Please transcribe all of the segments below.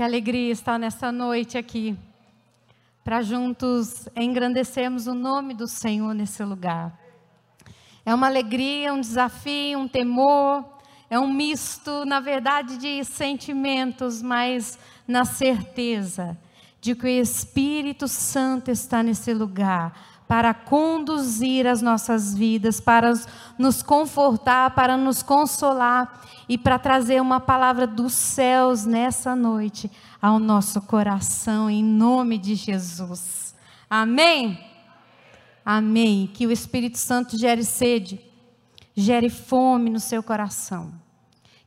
Que alegria estar nessa noite aqui, para juntos engrandecermos o nome do Senhor nesse lugar. É uma alegria, um desafio, um temor, é um misto, na verdade, de sentimentos, mas na certeza de que o Espírito Santo está nesse lugar para conduzir as nossas vidas, para nos confortar, para nos consolar e para trazer uma palavra dos céus nessa noite ao nosso coração, em nome de Jesus. Amém? Amém. Que o Espírito Santo gere sede, gere fome no seu coração.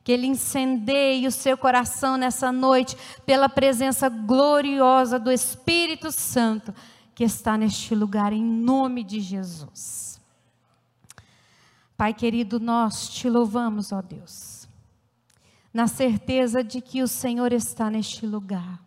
Que Ele incendeie o seu coração nessa noite pela presença gloriosa do Espírito Santo que está neste lugar, em nome de Jesus. Pai querido, nós te louvamos, ó Deus, na certeza de que o Senhor está neste lugar.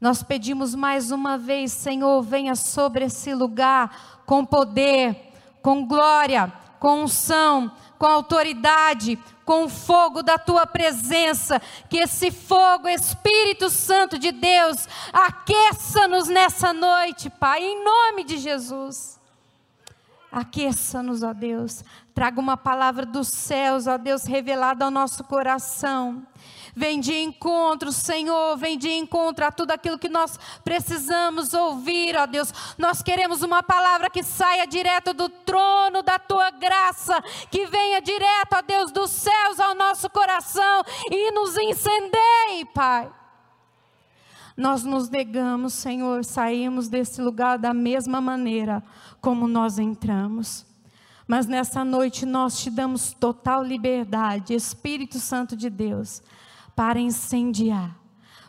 Nós pedimos mais uma vez, Senhor, venha sobre esse lugar com poder, com glória, com unção, com autoridade, com o fogo da tua presença, que esse fogo, Espírito Santo de Deus, aqueça-nos nessa noite, Pai, em nome de Jesus. Aqueça-nos, ó Deus. Traga uma palavra dos céus, ó Deus, revelada ao nosso coração. Vem de encontro, Senhor, vem de encontro a tudo aquilo que nós precisamos ouvir, ó Deus. Nós queremos uma palavra que saia direto do trono da tua graça, que venha direto, ó Deus, dos céus ao nosso coração e nos incendeie, Pai. Nós nos negamos, Senhor, saímos desse lugar da mesma maneira como nós entramos. Mas nessa noite nós te damos total liberdade, Espírito Santo de Deus para incendiar,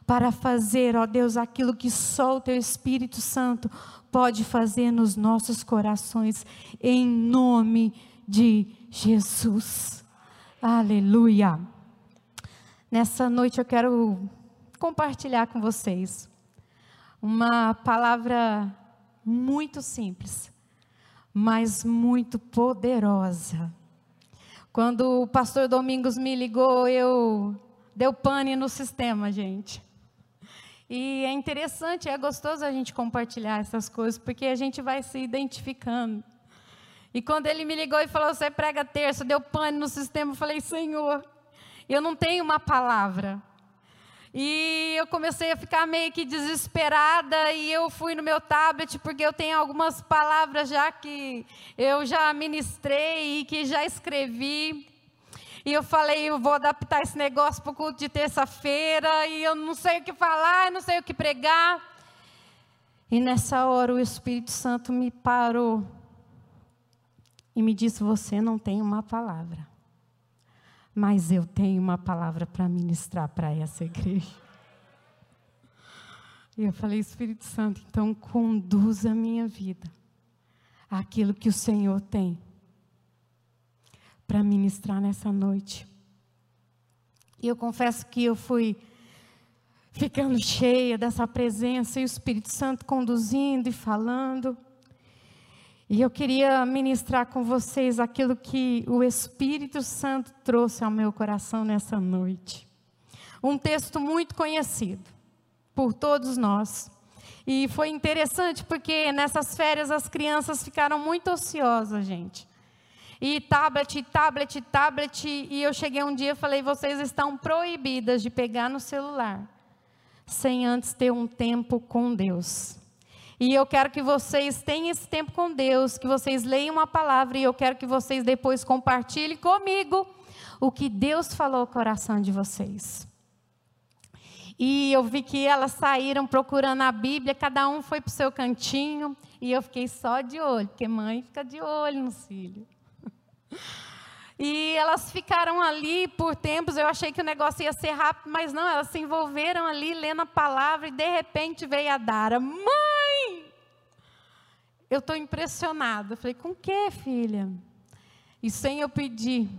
para fazer, ó Deus, aquilo que só o Teu Espírito Santo pode fazer nos nossos corações, em nome de Jesus. Aleluia. Nessa noite eu quero compartilhar com vocês uma palavra muito simples, mas muito poderosa. Quando o pastor Domingos me ligou, eu deu pane no sistema, gente. E é interessante, é gostoso a gente compartilhar essas coisas, porque a gente vai se identificando. E quando ele me ligou e falou, você prega terça, deu pane no sistema, eu falei, Senhor, eu não tenho uma palavra. E eu comecei a ficar meio que desesperada e eu fui no meu tablet porque eu tenho algumas palavras já que eu já ministrei e que já escrevi. E eu falei, eu vou adaptar esse negócio para o culto de terça-feira, e eu não sei o que falar, eu não sei o que pregar. E nessa hora o Espírito Santo me parou e me disse: Você não tem uma palavra, mas eu tenho uma palavra para ministrar para essa igreja. E eu falei: Espírito Santo, então conduza a minha vida aquilo que o Senhor tem para ministrar nessa noite. E eu confesso que eu fui ficando cheia dessa presença e o Espírito Santo conduzindo e falando. E eu queria ministrar com vocês aquilo que o Espírito Santo trouxe ao meu coração nessa noite. Um texto muito conhecido por todos nós. E foi interessante porque nessas férias as crianças ficaram muito ociosas, gente e tablet, tablet, tablet. E eu cheguei um dia e falei: vocês estão proibidas de pegar no celular, sem antes ter um tempo com Deus. E eu quero que vocês tenham esse tempo com Deus, que vocês leiam uma palavra e eu quero que vocês depois compartilhem comigo o que Deus falou ao coração de vocês. E eu vi que elas saíram procurando a Bíblia, cada um foi para o seu cantinho, e eu fiquei só de olho, porque mãe fica de olho nos filhos. E elas ficaram ali por tempos. Eu achei que o negócio ia ser rápido, mas não, elas se envolveram ali lendo a palavra e de repente veio a Dara: Mãe! Eu estou impressionada. Falei: Com o que, filha? E sem eu pedir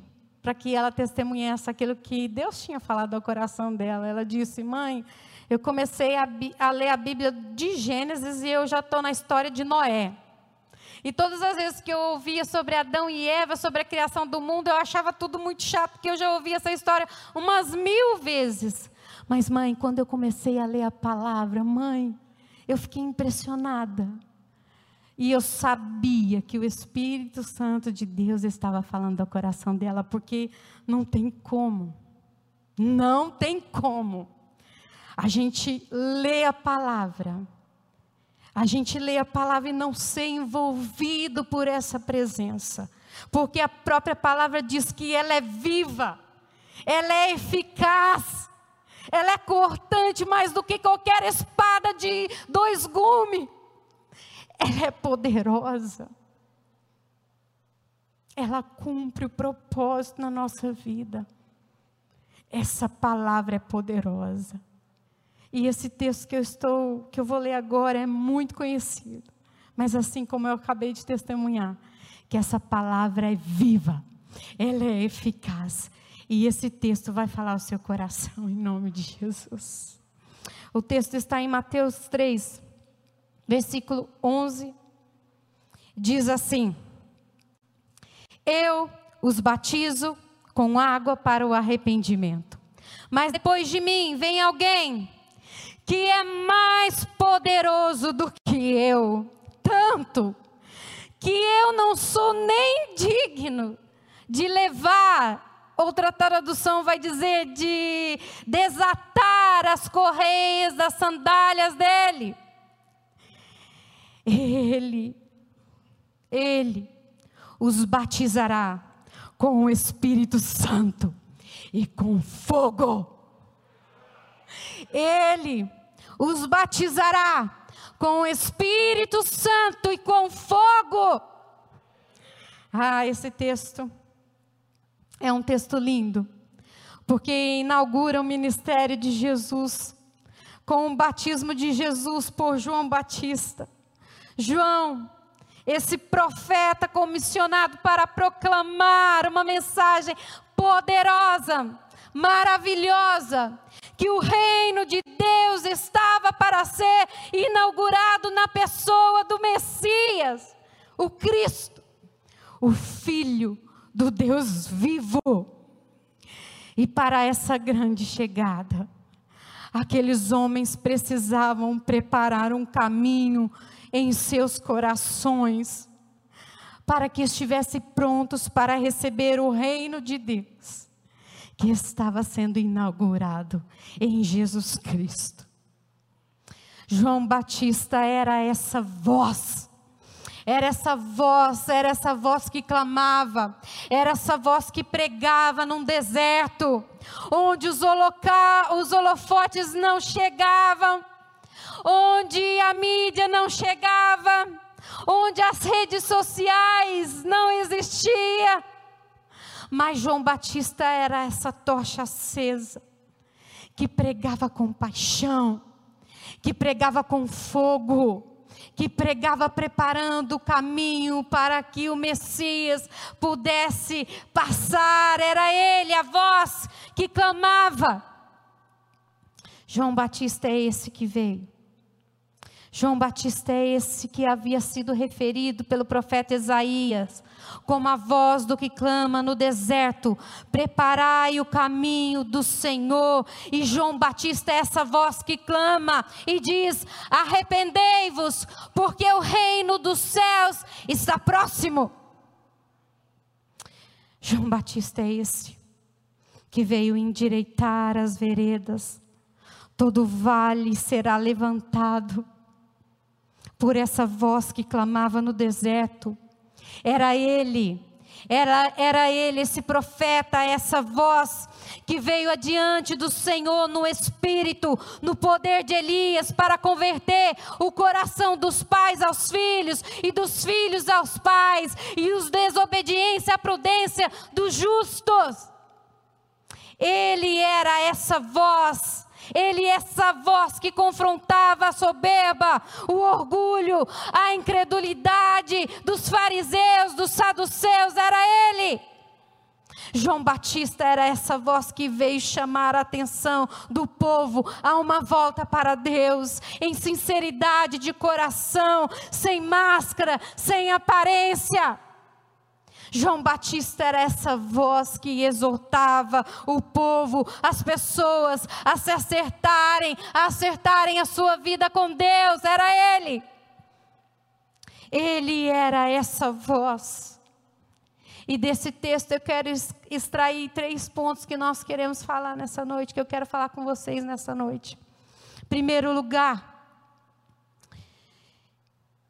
para que ela testemunhasse aquilo que Deus tinha falado ao coração dela, ela disse: Mãe, eu comecei a, a ler a Bíblia de Gênesis e eu já estou na história de Noé. E todas as vezes que eu ouvia sobre Adão e Eva, sobre a criação do mundo, eu achava tudo muito chato, porque eu já ouvi essa história umas mil vezes. Mas, mãe, quando eu comecei a ler a palavra, mãe, eu fiquei impressionada. E eu sabia que o Espírito Santo de Deus estava falando ao coração dela, porque não tem como. Não tem como. A gente lê a palavra a gente lê a palavra e não ser envolvido por essa presença. Porque a própria palavra diz que ela é viva, ela é eficaz, ela é cortante mais do que qualquer espada de dois gumes. Ela é poderosa. Ela cumpre o propósito na nossa vida. Essa palavra é poderosa. E esse texto que eu estou, que eu vou ler agora é muito conhecido. Mas assim como eu acabei de testemunhar, que essa palavra é viva, ela é eficaz. E esse texto vai falar ao seu coração em nome de Jesus. O texto está em Mateus 3, versículo 11. Diz assim: Eu os batizo com água para o arrependimento. Mas depois de mim vem alguém que é mais poderoso do que eu, tanto que eu não sou nem digno de levar, outra tradução vai dizer, de desatar as correias das sandálias dele. Ele, ele os batizará com o Espírito Santo e com fogo. Ele os batizará com o Espírito Santo e com fogo. Ah, esse texto é um texto lindo, porque inaugura o ministério de Jesus com o batismo de Jesus por João Batista. João, esse profeta comissionado para proclamar uma mensagem poderosa, maravilhosa, que o reino de Deus estava para ser inaugurado na pessoa do Messias, o Cristo, o Filho do Deus vivo. E para essa grande chegada, aqueles homens precisavam preparar um caminho em seus corações, para que estivessem prontos para receber o reino de Deus que estava sendo inaugurado em Jesus Cristo. João Batista era essa voz, era essa voz, era essa voz que clamava, era essa voz que pregava num deserto, onde os, holoca os holofotes não chegavam, onde a mídia não chegava, onde as redes sociais não existiam mas João Batista era essa tocha acesa, que pregava com paixão, que pregava com fogo, que pregava preparando o caminho para que o Messias pudesse passar. Era ele, a voz que clamava. João Batista é esse que veio. João Batista é esse que havia sido referido pelo profeta Isaías como a voz do que clama no deserto: preparai o caminho do Senhor. E João Batista é essa voz que clama e diz: arrependei-vos, porque o reino dos céus está próximo. João Batista é esse que veio endireitar as veredas, todo vale será levantado por essa voz que clamava no deserto era ele, era, era ele, esse profeta, essa voz que veio adiante do Senhor no espírito, no poder de Elias, para converter o coração dos pais aos filhos e dos filhos aos pais, e os desobediência à prudência dos justos. Ele era essa voz ele é essa voz que confrontava a soberba, o orgulho, a incredulidade dos fariseus, dos saduceus, era ele. João Batista era essa voz que veio chamar a atenção do povo a uma volta para Deus, em sinceridade de coração, sem máscara, sem aparência. João Batista era essa voz que exortava o povo, as pessoas a se acertarem, a acertarem a sua vida com Deus, era ele. Ele era essa voz. E desse texto eu quero extrair três pontos que nós queremos falar nessa noite, que eu quero falar com vocês nessa noite. Primeiro lugar,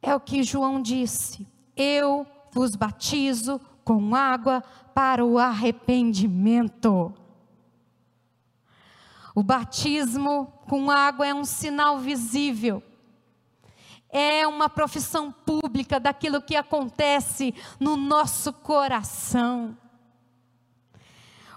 é o que João disse: Eu vos batizo com água para o arrependimento. O batismo com água é um sinal visível, é uma profissão pública daquilo que acontece no nosso coração.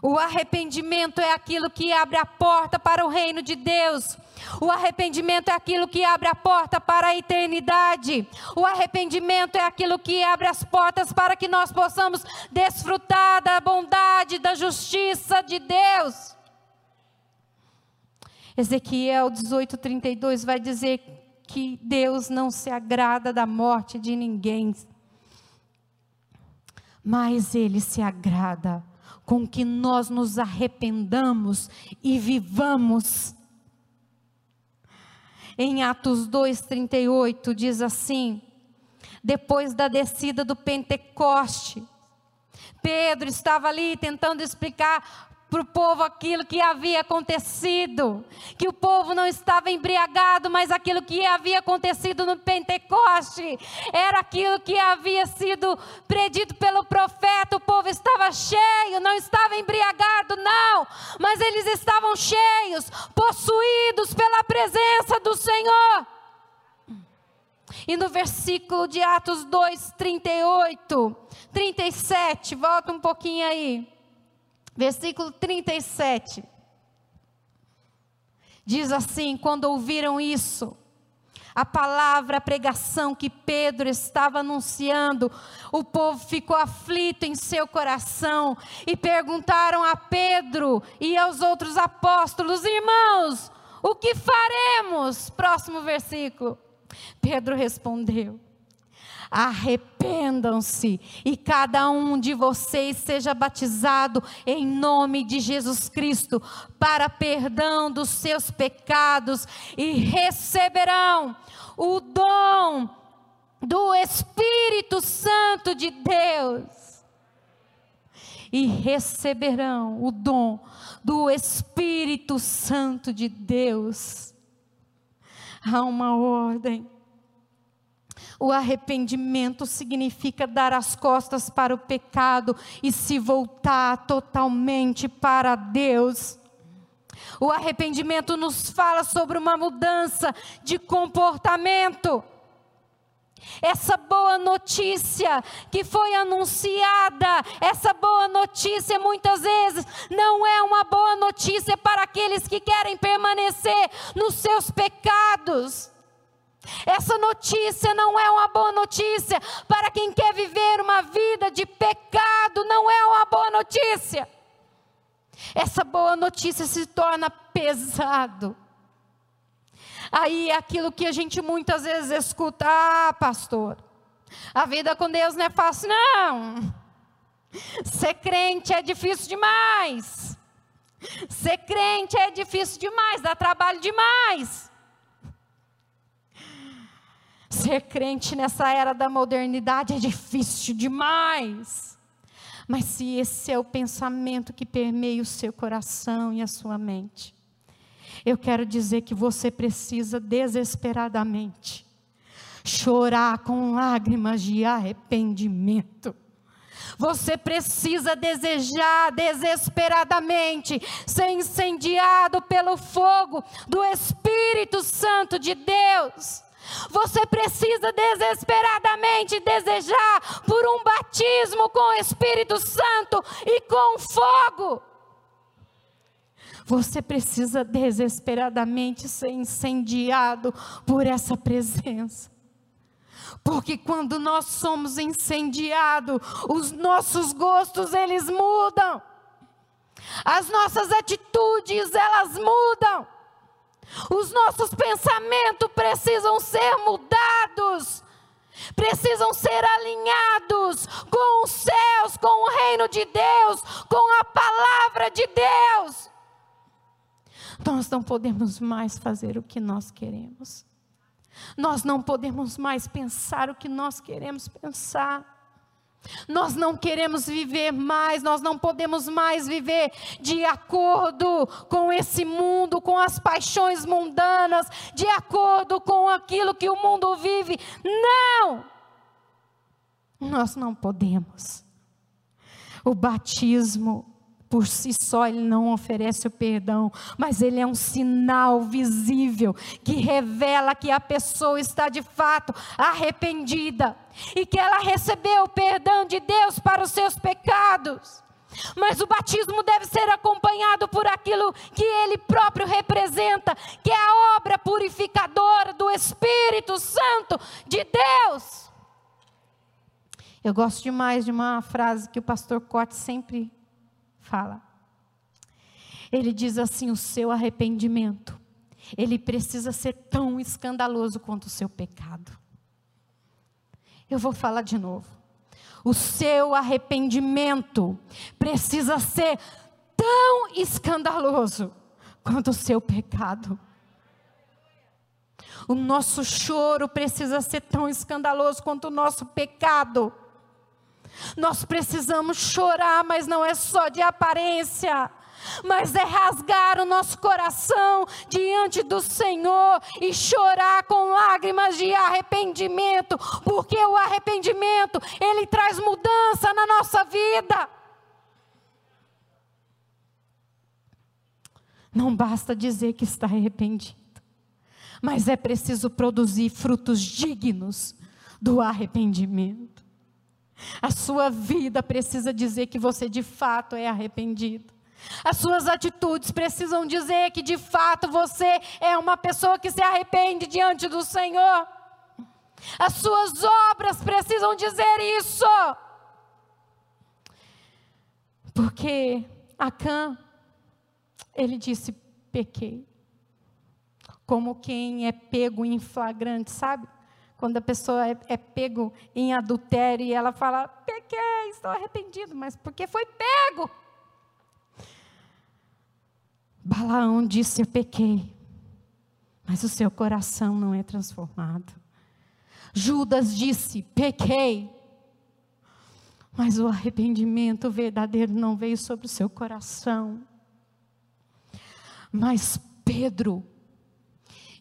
O arrependimento é aquilo que abre a porta para o reino de Deus. O arrependimento é aquilo que abre a porta para a eternidade. O arrependimento é aquilo que abre as portas para que nós possamos desfrutar da bondade, da justiça de Deus. Ezequiel 18:32 vai dizer que Deus não se agrada da morte de ninguém, mas ele se agrada com que nós nos arrependamos e vivamos. Em Atos 2:38 diz assim: Depois da descida do Pentecoste, Pedro estava ali tentando explicar para o povo aquilo que havia acontecido, que o povo não estava embriagado, mas aquilo que havia acontecido no Pentecoste era aquilo que havia sido predito pelo profeta. O povo estava cheio, não estava embriagado, não, mas eles estavam cheios, possuídos pela presença do Senhor. E no versículo de Atos 2, 38, 37, volta um pouquinho aí versículo 37. Diz assim: quando ouviram isso, a palavra, a pregação que Pedro estava anunciando, o povo ficou aflito em seu coração e perguntaram a Pedro e aos outros apóstolos: irmãos, o que faremos? Próximo versículo. Pedro respondeu: arrependam-se e cada um de vocês seja batizado em nome de Jesus Cristo para perdão dos seus pecados e receberão o dom do Espírito Santo de Deus. E receberão o dom do Espírito Santo de Deus. Há uma ordem o arrependimento significa dar as costas para o pecado e se voltar totalmente para Deus. O arrependimento nos fala sobre uma mudança de comportamento. Essa boa notícia que foi anunciada, essa boa notícia muitas vezes não é uma boa notícia para aqueles que querem permanecer nos seus pecados. Essa notícia não é uma boa notícia para quem quer viver uma vida de pecado, não é uma boa notícia. Essa boa notícia se torna pesado. Aí é aquilo que a gente muitas vezes escuta: ah, pastor, a vida com Deus não é fácil, não. Ser crente é difícil demais. Ser crente é difícil demais, dá trabalho demais. Ser crente nessa era da modernidade é difícil demais. Mas se esse é o pensamento que permeia o seu coração e a sua mente, eu quero dizer que você precisa desesperadamente chorar com lágrimas de arrependimento. Você precisa desejar desesperadamente ser incendiado pelo fogo do Espírito Santo de Deus. Você precisa desesperadamente desejar por um batismo com o Espírito Santo e com fogo. Você precisa desesperadamente ser incendiado por essa presença. Porque quando nós somos incendiados, os nossos gostos eles mudam. As nossas atitudes, elas mudam. Os nossos pensamentos precisam ser mudados, precisam ser alinhados com os céus, com o reino de Deus, com a palavra de Deus. Nós não podemos mais fazer o que nós queremos. Nós não podemos mais pensar o que nós queremos pensar. Nós não queremos viver mais, nós não podemos mais viver de acordo com esse mundo, com as paixões mundanas, de acordo com aquilo que o mundo vive. Não! Nós não podemos. O batismo por si só ele não oferece o perdão, mas ele é um sinal visível que revela que a pessoa está de fato arrependida e que ela recebeu o perdão de Deus para os seus pecados. Mas o batismo deve ser acompanhado por aquilo que ele próprio representa, que é a obra purificadora do Espírito Santo de Deus. Eu gosto demais de uma frase que o pastor Cote sempre fala. Ele diz assim: o seu arrependimento, ele precisa ser tão escandaloso quanto o seu pecado. Eu vou falar de novo. O seu arrependimento precisa ser tão escandaloso quanto o seu pecado. O nosso choro precisa ser tão escandaloso quanto o nosso pecado. Nós precisamos chorar, mas não é só de aparência mas é rasgar o nosso coração diante do Senhor e chorar com lágrimas de arrependimento, porque o arrependimento, ele traz mudança na nossa vida. Não basta dizer que está arrependido, mas é preciso produzir frutos dignos do arrependimento. A sua vida precisa dizer que você de fato é arrependido. As suas atitudes precisam dizer que de fato você é uma pessoa que se arrepende diante do Senhor. As suas obras precisam dizer isso. Porque Acã, ele disse: pequei. Como quem é pego em flagrante, sabe? Quando a pessoa é, é pego em adultério e ela fala, pequei, estou arrependido, mas porque foi pego. Balaão disse, eu pequei, mas o seu coração não é transformado. Judas disse, pequei, mas o arrependimento verdadeiro não veio sobre o seu coração. Mas Pedro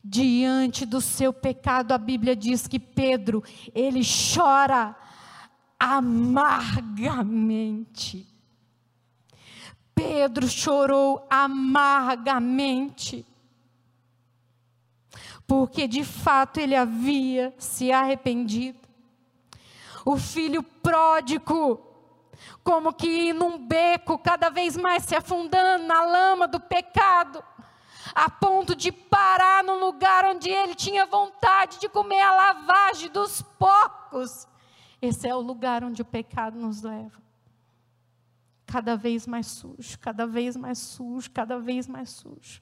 diante do seu pecado, a Bíblia diz que Pedro, ele chora amargamente. Pedro chorou amargamente, porque de fato ele havia se arrependido. O filho pródigo, como que num beco, cada vez mais se afundando na lama do pecado, a ponto de parar no lugar onde ele tinha vontade de comer a lavagem dos porcos. Esse é o lugar onde o pecado nos leva. Cada vez mais sujo, cada vez mais sujo, cada vez mais sujo.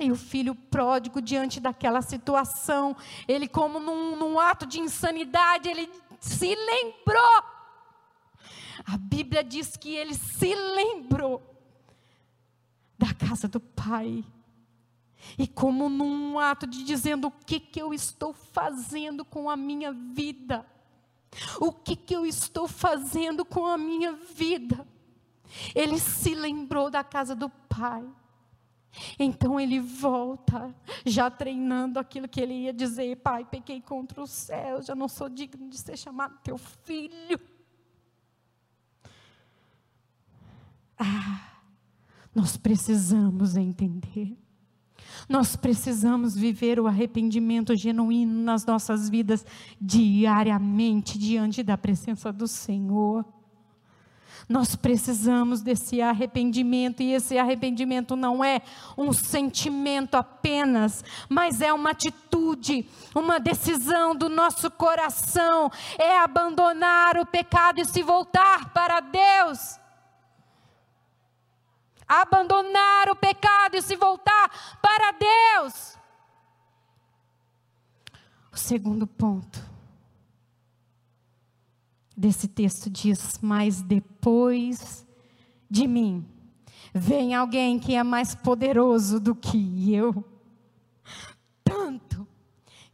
E o filho pródigo, diante daquela situação, ele, como num, num ato de insanidade, ele se lembrou. A Bíblia diz que ele se lembrou da casa do Pai. E como num ato de dizendo o que, que eu estou fazendo com a minha vida. O que, que eu estou fazendo com a minha vida? Ele se lembrou da casa do Pai. Então ele volta, já treinando aquilo que ele ia dizer: Pai, pequei contra o céu, já não sou digno de ser chamado teu filho. Ah, nós precisamos entender. Nós precisamos viver o arrependimento genuíno nas nossas vidas diariamente diante da presença do Senhor. Nós precisamos desse arrependimento, e esse arrependimento não é um sentimento apenas, mas é uma atitude, uma decisão do nosso coração, é abandonar o pecado e se voltar para Deus. Abandonar o pecado e se voltar para Deus. O segundo ponto desse texto diz: Mas depois de mim, vem alguém que é mais poderoso do que eu, tanto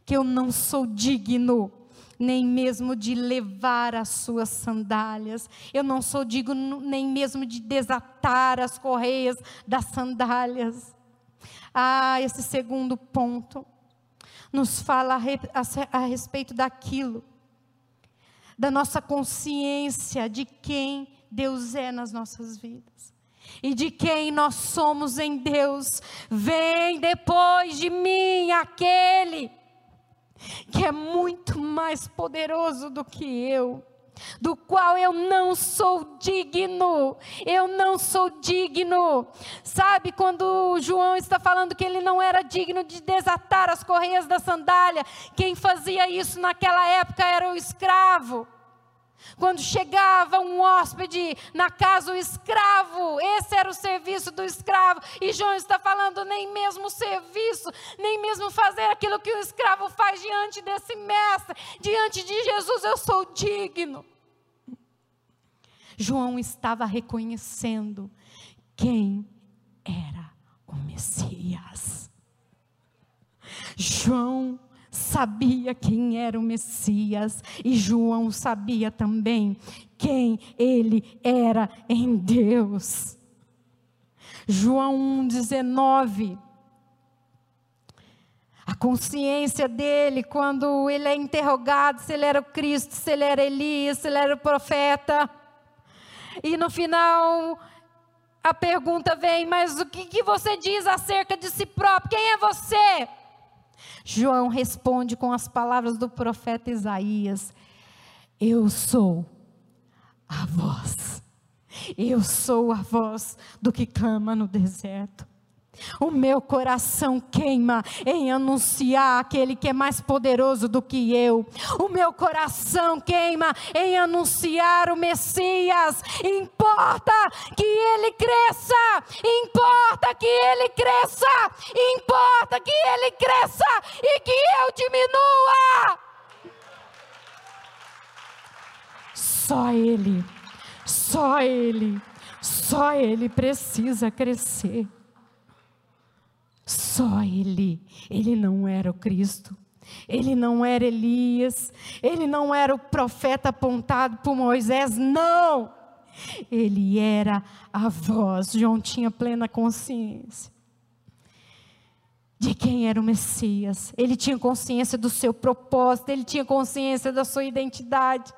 que eu não sou digno nem mesmo de levar as suas sandálias. Eu não sou digno nem mesmo de desatar as correias das sandálias. Ah, esse segundo ponto nos fala a, respeito daquilo, da nossa consciência de quem Deus é nas nossas vidas e de quem nós somos em Deus. Vem depois de mim aquele que é muito mais poderoso do que eu, do qual eu não sou digno, eu não sou digno. Sabe quando João está falando que ele não era digno de desatar as correias da sandália? Quem fazia isso naquela época era o escravo. Quando chegava um hóspede na casa, o escravo, esse era o serviço do escravo. E João está falando nem mesmo serviço, nem mesmo fazer aquilo que o escravo faz diante desse mestre, diante de Jesus, eu sou digno. João estava reconhecendo quem era o Messias. João sabia quem era o Messias e João sabia também quem ele era em Deus. João 1,19. A consciência dele, quando ele é interrogado se ele era o Cristo, se ele era Elias, se ele era o profeta. E no final, a pergunta vem: Mas o que, que você diz acerca de si próprio? Quem é você? João responde com as palavras do profeta Isaías: Eu sou a voz, eu sou a voz do que clama no deserto. O meu coração queima em anunciar aquele que é mais poderoso do que eu. O meu coração queima em anunciar o Messias. Importa que ele cresça, importa que ele cresça, importa que ele cresça e que eu diminua. Só ele, só ele, só ele precisa crescer. Só ele. Ele não era o Cristo. Ele não era Elias. Ele não era o profeta apontado por Moisés. Não! Ele era a voz. João tinha plena consciência de quem era o Messias. Ele tinha consciência do seu propósito, ele tinha consciência da sua identidade.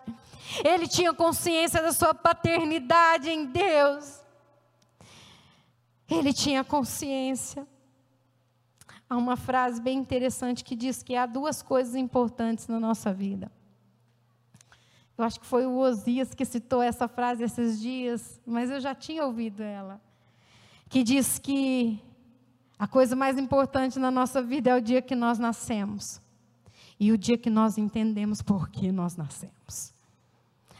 Ele tinha consciência da sua paternidade em Deus. Ele tinha consciência Há uma frase bem interessante que diz que há duas coisas importantes na nossa vida. Eu acho que foi o Osias que citou essa frase esses dias, mas eu já tinha ouvido ela. Que diz que a coisa mais importante na nossa vida é o dia que nós nascemos e o dia que nós entendemos por que nós nascemos.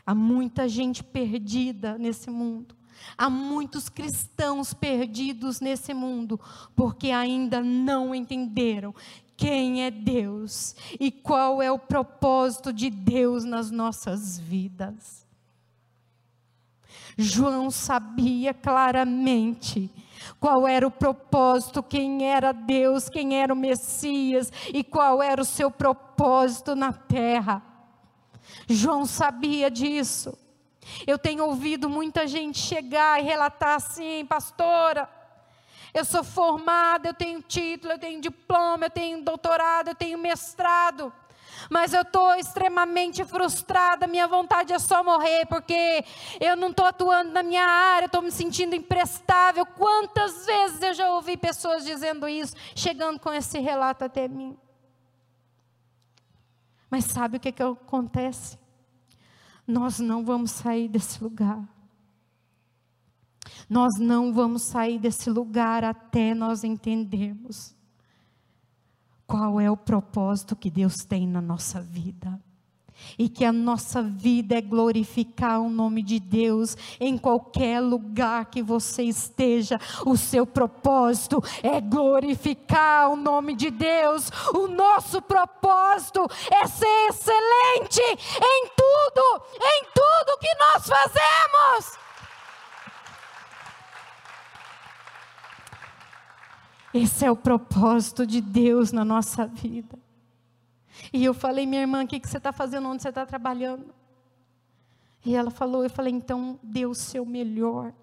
Há muita gente perdida nesse mundo. Há muitos cristãos perdidos nesse mundo porque ainda não entenderam quem é Deus e qual é o propósito de Deus nas nossas vidas. João sabia claramente qual era o propósito, quem era Deus, quem era o Messias e qual era o seu propósito na terra. João sabia disso. Eu tenho ouvido muita gente chegar e relatar assim, pastora, eu sou formada, eu tenho título, eu tenho diploma, eu tenho doutorado, eu tenho mestrado. Mas eu estou extremamente frustrada, minha vontade é só morrer, porque eu não estou atuando na minha área, estou me sentindo imprestável. Quantas vezes eu já ouvi pessoas dizendo isso, chegando com esse relato até mim. Mas sabe o que, que acontece? Nós não vamos sair desse lugar. Nós não vamos sair desse lugar até nós entendermos qual é o propósito que Deus tem na nossa vida. E que a nossa vida é glorificar o nome de Deus em qualquer lugar que você esteja. O seu propósito é glorificar o nome de Deus. O nosso propósito é ser excelente em tudo, em tudo que nós fazemos. Esse é o propósito de Deus na nossa vida. E eu falei, minha irmã, o que, que você está fazendo? Onde você está trabalhando? E ela falou, eu falei, então dê o seu melhor.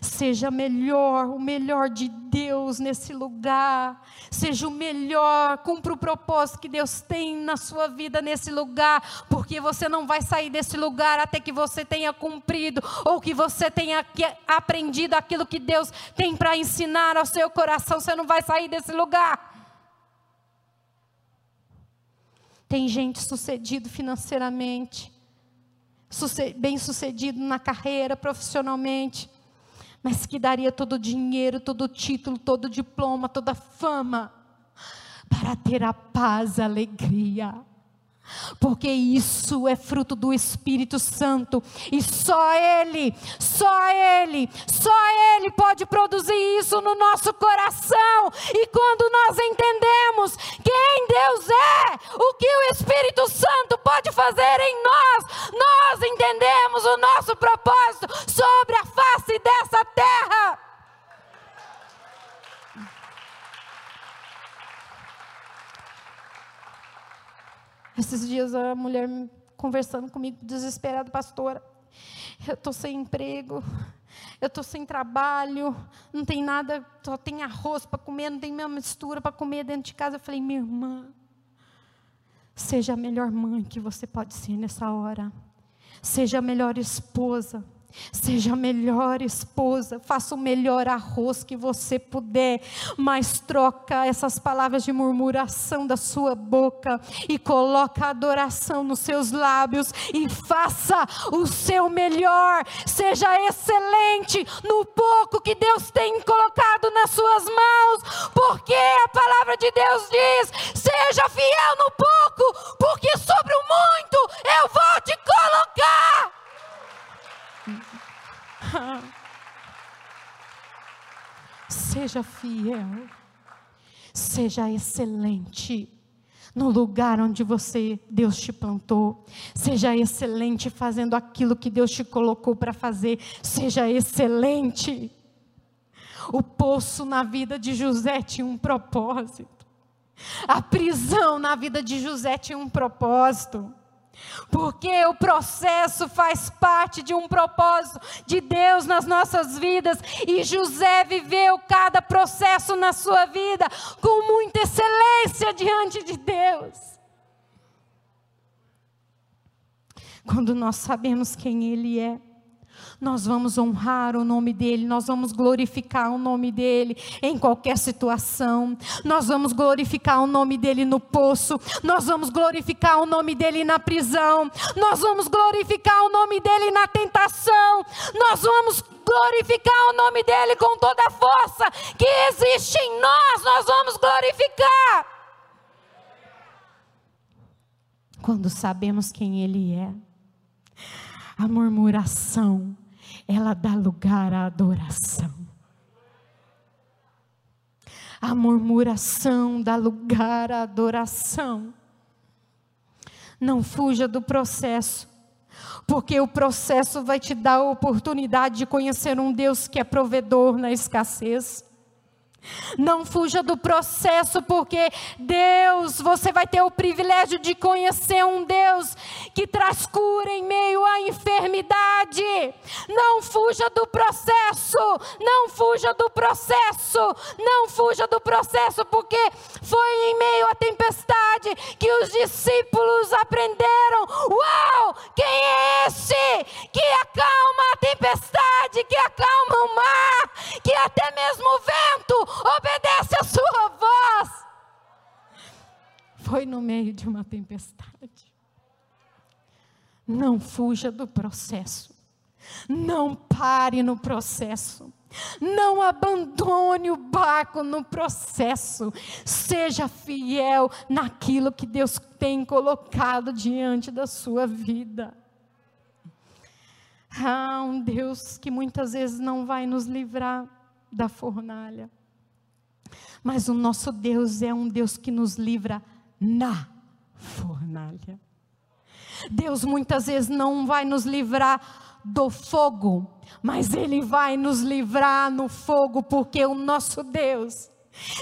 Seja melhor, o melhor de Deus nesse lugar. Seja o melhor, cumpra o propósito que Deus tem na sua vida nesse lugar, porque você não vai sair desse lugar até que você tenha cumprido ou que você tenha aprendido aquilo que Deus tem para ensinar ao seu coração. Você não vai sair desse lugar. Tem gente sucedido financeiramente, bem sucedido na carreira, profissionalmente, mas que daria todo o dinheiro, todo o título, todo o diploma, toda a fama, para ter a paz, a alegria porque isso é fruto do Espírito Santo e só Ele, só Ele, só Ele pode produzir isso no nosso coração. E quando nós entendemos quem Deus é, o que o Espírito Santo pode fazer em nós, nós entendemos o nosso propósito sobre a face dessa terra. Esses dias a mulher conversando comigo, desesperada, pastora. Eu estou sem emprego, eu estou sem trabalho, não tem nada, só tem arroz para comer, não tem minha mistura para comer dentro de casa. Eu falei, minha irmã, seja a melhor mãe que você pode ser nessa hora, seja a melhor esposa Seja a melhor esposa, faça o melhor arroz que você puder, mas troca essas palavras de murmuração da sua boca e coloca a adoração nos seus lábios e faça o seu melhor. Seja excelente no pouco que Deus tem colocado nas suas mãos, porque a palavra de Deus diz: seja fiel no pouco, porque sobre o muito eu vou te colocar. Seja fiel, seja excelente no lugar onde você, Deus te plantou. Seja excelente fazendo aquilo que Deus te colocou para fazer. Seja excelente. O poço na vida de José tinha um propósito. A prisão na vida de José tinha um propósito. Porque o processo faz parte de um propósito de Deus nas nossas vidas, e José viveu cada processo na sua vida com muita excelência diante de Deus. Quando nós sabemos quem Ele é, nós vamos honrar o nome dEle, nós vamos glorificar o nome dEle em qualquer situação, nós vamos glorificar o nome dEle no poço, nós vamos glorificar o nome dEle na prisão, nós vamos glorificar o nome dEle na tentação, nós vamos glorificar o nome dEle com toda a força que existe em nós, nós vamos glorificar. Quando sabemos quem Ele é, a murmuração, ela dá lugar à adoração. A murmuração dá lugar à adoração. Não fuja do processo, porque o processo vai te dar a oportunidade de conhecer um Deus que é provedor na escassez. Não fuja do processo, porque Deus, você vai ter o privilégio de conhecer um Deus que traz cura em meio à enfermidade. Não fuja do processo, não fuja do processo, não fuja do processo, porque foi em meio à tempestade que os discípulos aprenderam: Uau, quem é esse que acalma a tempestade, que acalma o mar, que até mesmo o vento Foi no meio de uma tempestade. Não fuja do processo. Não pare no processo. Não abandone o barco no processo. Seja fiel naquilo que Deus tem colocado diante da sua vida. Ah, um Deus que muitas vezes não vai nos livrar da fornalha. Mas o nosso Deus é um Deus que nos livra na fornalha. Deus muitas vezes não vai nos livrar do fogo, mas Ele vai nos livrar no fogo, porque o nosso Deus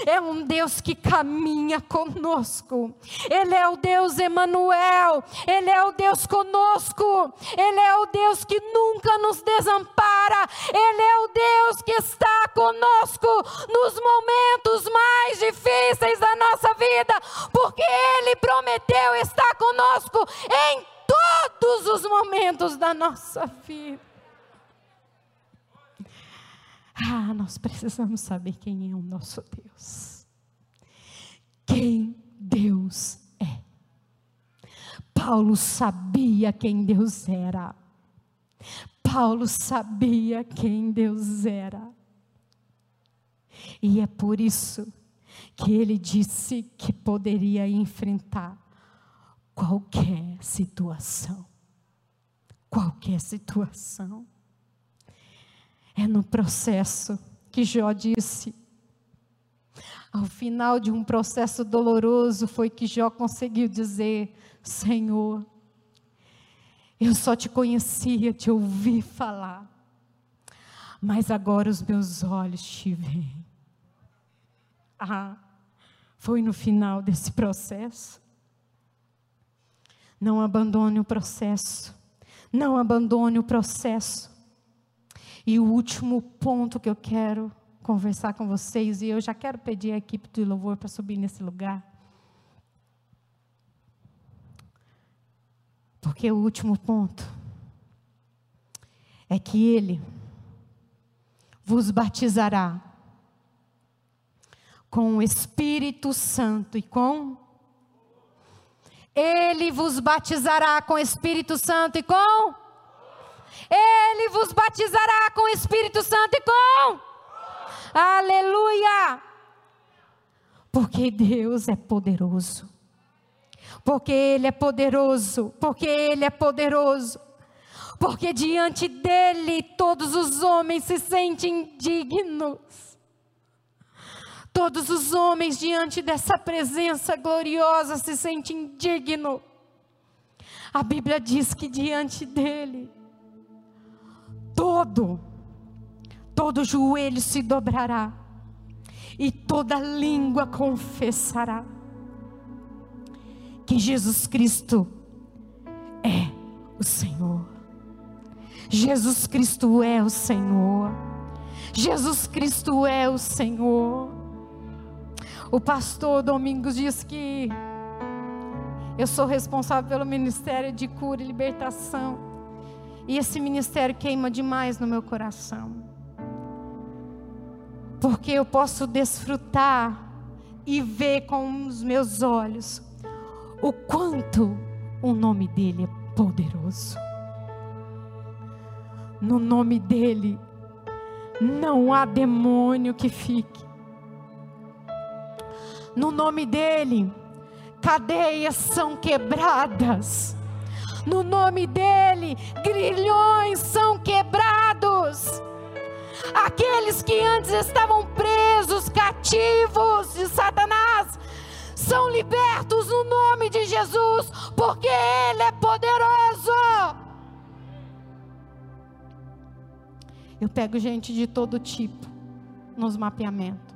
é um Deus que caminha conosco. Ele é o Deus Emanuel. Ele é o Deus conosco. Ele é o Deus que nunca nos desampara. Ele é o Deus que está conosco nos momentos mais difíceis da nossa vida, porque ele prometeu estar conosco em todos os momentos da nossa vida. Ah, nós precisamos saber quem é o nosso Deus. Quem Deus é. Paulo sabia quem Deus era. Paulo sabia quem Deus era. E é por isso que ele disse que poderia enfrentar qualquer situação. Qualquer situação. É no processo que Jó disse. Ao final de um processo doloroso, foi que Jó conseguiu dizer: Senhor, eu só te conhecia, te ouvi falar, mas agora os meus olhos te veem. Ah, foi no final desse processo. Não abandone o processo. Não abandone o processo. E o último ponto que eu quero conversar com vocês, e eu já quero pedir a equipe de louvor para subir nesse lugar. Porque o último ponto é que Ele vos batizará com o Espírito Santo e com. Ele vos batizará com o Espírito Santo e com ele vos batizará com o Espírito Santo e com. Aleluia! Porque Deus é poderoso. Porque Ele é poderoso. Porque Ele é poderoso. Porque diante dele todos os homens se sentem dignos. Todos os homens diante dessa presença gloriosa se sentem dignos. A Bíblia diz que diante dele todo, todo joelho se dobrará e toda língua confessará que Jesus Cristo é o Senhor. Jesus Cristo é o Senhor. Jesus Cristo é o Senhor. O pastor Domingos diz que eu sou responsável pelo ministério de cura e libertação. E esse ministério queima demais no meu coração. Porque eu posso desfrutar e ver com os meus olhos o quanto o nome dele é poderoso. No nome dele não há demônio que fique. No nome dele, cadeias são quebradas. No nome dele, grilhões são quebrados. Aqueles que antes estavam presos, cativos de Satanás, são libertos no nome de Jesus, porque Ele é poderoso. Eu pego gente de todo tipo nos mapeamentos.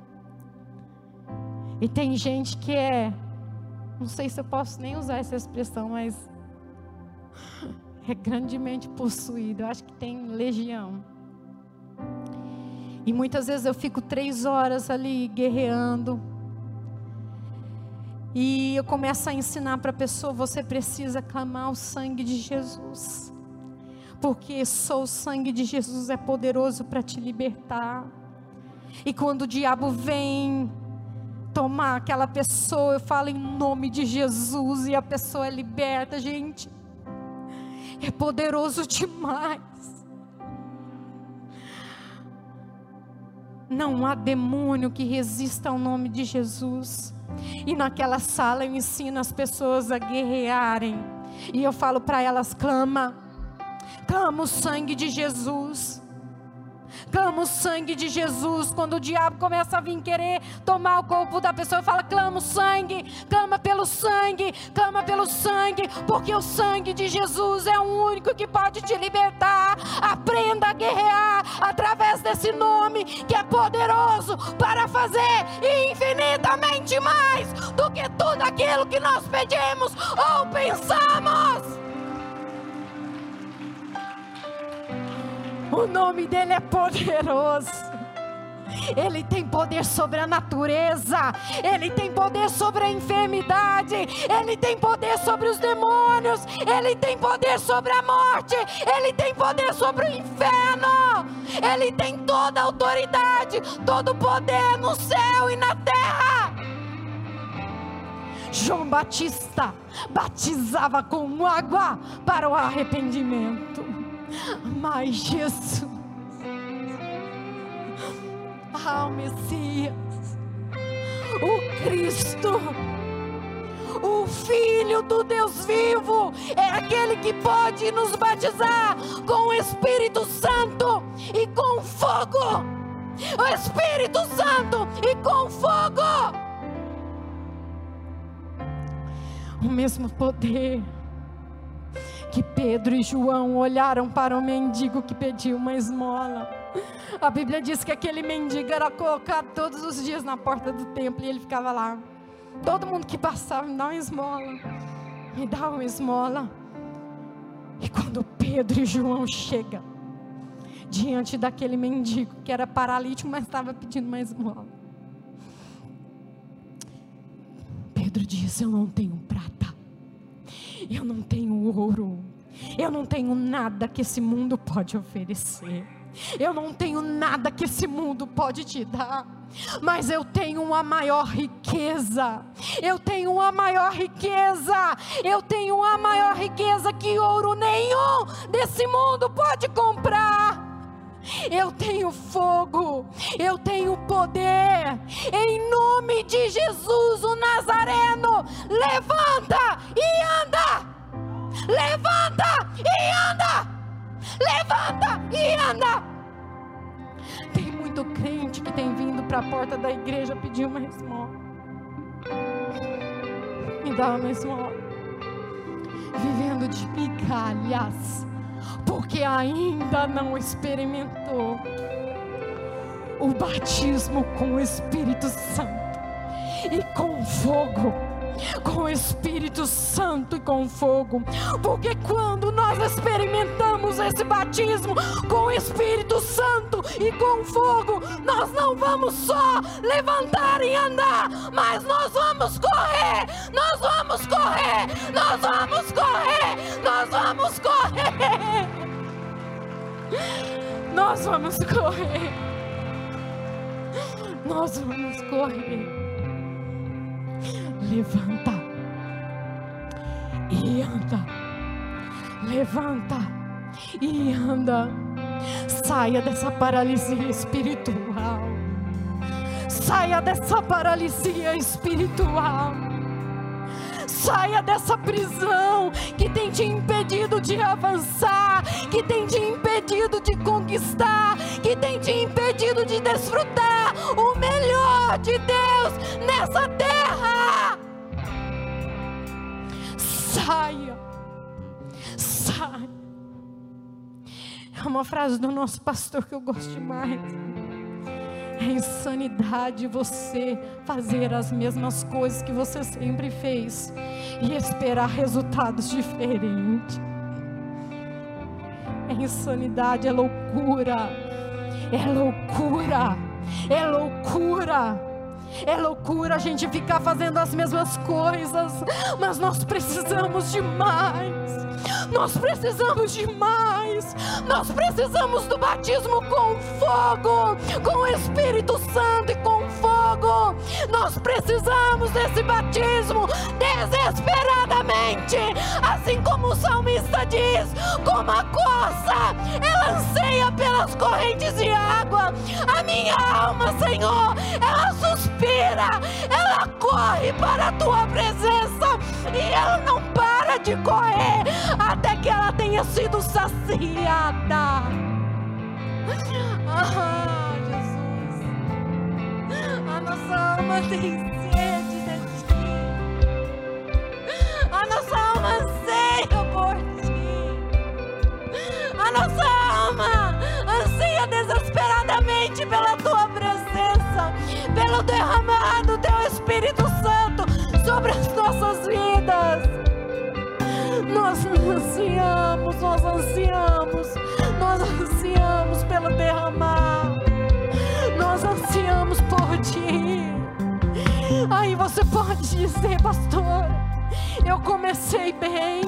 E tem gente que é, não sei se eu posso nem usar essa expressão, mas é grandemente possuído. Eu acho que tem legião. E muitas vezes eu fico três horas ali guerreando. E eu começo a ensinar para a pessoa: você precisa clamar o sangue de Jesus. Porque só o sangue de Jesus é poderoso para te libertar. E quando o diabo vem tomar aquela pessoa, eu falo em nome de Jesus e a pessoa é liberta, gente é poderoso demais. Não há demônio que resista ao nome de Jesus. E naquela sala eu ensino as pessoas a guerrearem. E eu falo para elas: clama, clama o sangue de Jesus. Clama o sangue de Jesus. Quando o diabo começa a vir querer tomar o corpo da pessoa, fala: clama o sangue, clama pelo sangue, clama pelo sangue, porque o sangue de Jesus é o único que pode te libertar. Aprenda a guerrear através desse nome que é poderoso para fazer infinitamente mais do que tudo aquilo que nós pedimos ou pensamos. O nome dele é poderoso. Ele tem poder sobre a natureza, Ele tem poder sobre a enfermidade, Ele tem poder sobre os demônios, Ele tem poder sobre a morte, Ele tem poder sobre o inferno, Ele tem toda a autoridade, todo o poder no céu e na terra. João Batista batizava com água para o arrependimento. Mas Jesus, ah, o Messias, o Cristo, o Filho do Deus vivo, é aquele que pode nos batizar com o Espírito Santo e com fogo. O Espírito Santo e com fogo. O mesmo poder que Pedro e João olharam para o mendigo que pediu uma esmola. A Bíblia diz que aquele mendigo era colocado todos os dias na porta do templo e ele ficava lá. Todo mundo que passava me dá uma esmola, me dá uma esmola. E quando Pedro e João chegam diante daquele mendigo que era paralítico, mas estava pedindo uma esmola, Pedro disse: Eu não tenho prata eu não tenho ouro, eu não tenho nada que esse mundo pode oferecer. Eu não tenho nada que esse mundo pode te dar, mas eu tenho uma maior riqueza. Eu tenho uma maior riqueza. Eu tenho uma maior riqueza que ouro nenhum desse mundo pode comprar. Eu tenho fogo, eu tenho poder. Em nome de Jesus, o Nazareno, levanta Levanta e anda. Tem muito crente que tem vindo para a porta da igreja pedir uma esmola. Me dá uma esmola. Vivendo de migalhas porque ainda não experimentou o batismo com o Espírito Santo e com fogo com o Espírito Santo e com fogo, porque quando nós experimentamos esse batismo com o Espírito Santo e com fogo, nós não vamos só levantar e andar, mas nós vamos correr, nós vamos correr, nós vamos correr, nós vamos correr, nós vamos correr, nós vamos correr levanta. E anda, levanta. E anda, saia dessa paralisia espiritual, saia dessa paralisia espiritual. Saia dessa prisão que tem te impedido de avançar, que tem te impedido de conquistar, que tem te impedido de desfrutar o melhor de Deus nessa terra. Saia, saia. É uma frase do nosso pastor que eu gosto demais. É insanidade você fazer as mesmas coisas que você sempre fez e esperar resultados diferentes. É insanidade, é loucura. É loucura. É loucura. É loucura a gente ficar fazendo as mesmas coisas, mas nós precisamos de mais. Nós precisamos de mais. Nós precisamos do batismo com fogo, com o Espírito Santo e com fogo. Nós precisamos desse batismo desesperadamente. Assim como o salmista diz: como a coça, ela anseia pelas correntes de água. A minha alma, Senhor, ela suspira, ela corre para a tua presença e ela não para de correr até que ela tenha sido saciada. Ah, Jesus, a nossa alma tem sede de ti, a nossa alma anseia por ti, a nossa alma anseia desesperadamente pela tua presença, pelo derramado teu Espírito Santo sobre as nossas vidas. Ansiamos, nós ansiamos, nós ansiamos pelo derramar, nós ansiamos por ti. Aí você pode dizer, pastor, eu comecei bem,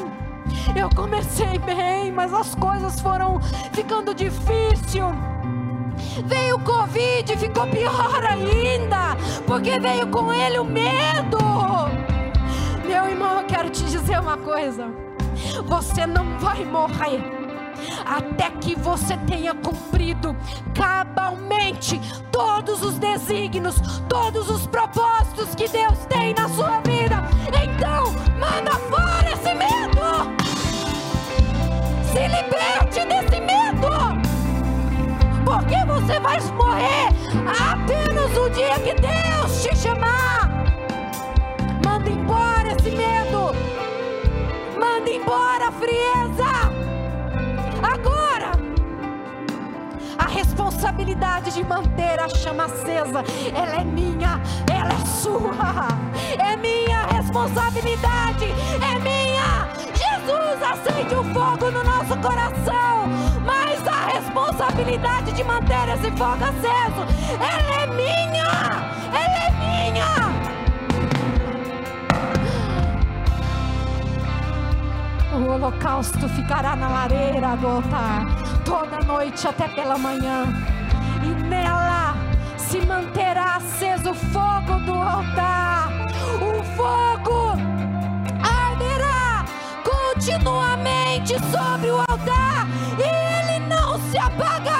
eu comecei bem, mas as coisas foram ficando difícil. Veio o Covid, ficou pior ainda, porque veio com ele o medo. Meu irmão, eu quero te dizer uma coisa: você não vai morrer até que você tenha cumprido cabalmente todos os desígnios, todos os propósitos que Deus tem na sua vida. Então, manda fora esse medo. Se liberte desse medo. Porque você vai morrer apenas o dia que Deus de manter a chama acesa, ela é minha, ela é sua, é minha responsabilidade, é minha. Jesus acende o fogo no nosso coração, mas a responsabilidade de manter esse fogo aceso, ela é minha, ela é minha. O holocausto ficará na lareira do altar toda noite até pela manhã, manterá aceso o fogo do altar. O fogo arderá continuamente sobre o altar, e ele não se apagará.